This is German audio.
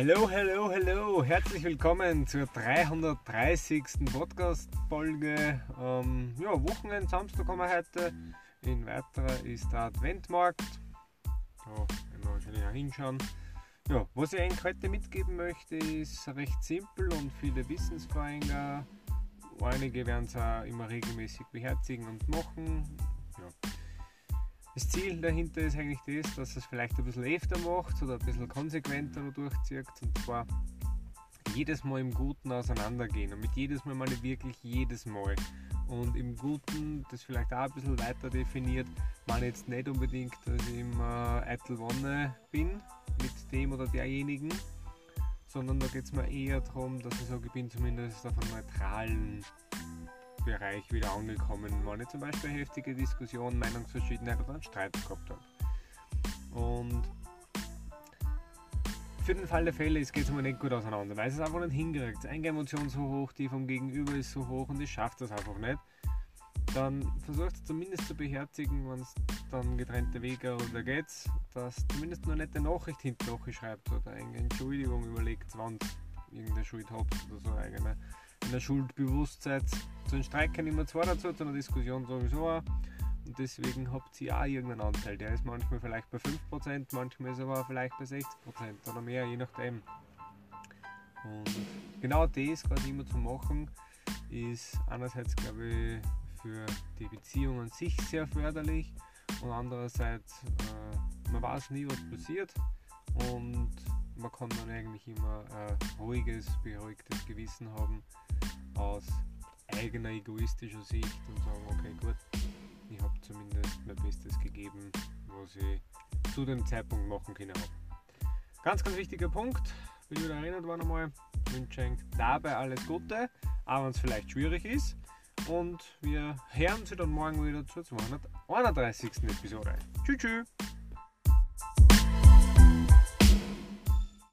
Hallo, hallo, hallo. Herzlich willkommen zur 330. Podcast-Folge. Ähm, ja, Wochenend, Samstag haben wir heute. In weiterer ist der Adventmarkt. Da werden wir wahrscheinlich auch hinschauen. Ja, was ich eigentlich heute mitgeben möchte, ist recht simpel und viele Wissensvereine. Einige werden es auch immer regelmäßig beherzigen und machen. Das Ziel dahinter ist eigentlich das, dass es vielleicht ein bisschen öfter macht oder ein bisschen konsequenter durchzieht und zwar jedes Mal im Guten auseinandergehen und mit jedes Mal meine wirklich jedes Mal. Und im Guten, das vielleicht auch ein bisschen weiter definiert, meine jetzt nicht unbedingt, dass ich immer eitel Wonne bin mit dem oder derjenigen, sondern da geht es mir eher darum, dass ich sage, ich bin zumindest auf einem neutralen Bereich wieder angekommen, wenn ich zum Beispiel heftige Diskussion, Meinungsverschiedenheit oder einen Streit gehabt habe. Und für den Fall der Fälle geht es mir nicht gut auseinander, weil es einfach nicht hinkriegt. Eine Emotion so hoch, die vom Gegenüber ist so hoch und ich schaffe das einfach nicht. Dann versucht es zumindest zu beherzigen, wenn es dann getrennte Wege oder geht's, dass zumindest eine nette Nachricht hinterher schreibt oder eine Entschuldigung überlegt, wenn es irgendeine Schuld habt oder so eigene in der Schuldbewusstsein. Zu einem Streit kann immer zwei dazu, zu einer Diskussion sowieso auch. Und deswegen habt ihr auch irgendeinen Anteil. Der ist manchmal vielleicht bei 5%, manchmal ist er aber vielleicht bei 60% oder mehr, je nachdem. Und genau das quasi immer zu machen, ist einerseits, glaube ich, für die Beziehung an sich sehr förderlich und andererseits, äh, man weiß nie, was passiert und man kann dann eigentlich immer ein ruhiges, beruhigtes Gewissen haben aus eigener egoistischer Sicht und sagen, okay gut, ich habe zumindest mein Bestes gegeben, was ich zu dem Zeitpunkt machen habe. Ganz, ganz wichtiger Punkt, bin wieder erinnert worden einmal, wünsche dabei alles Gute, auch wenn es vielleicht schwierig ist. Und wir hören sie dann morgen wieder zur 231. Episode. Tschüss, tschüss!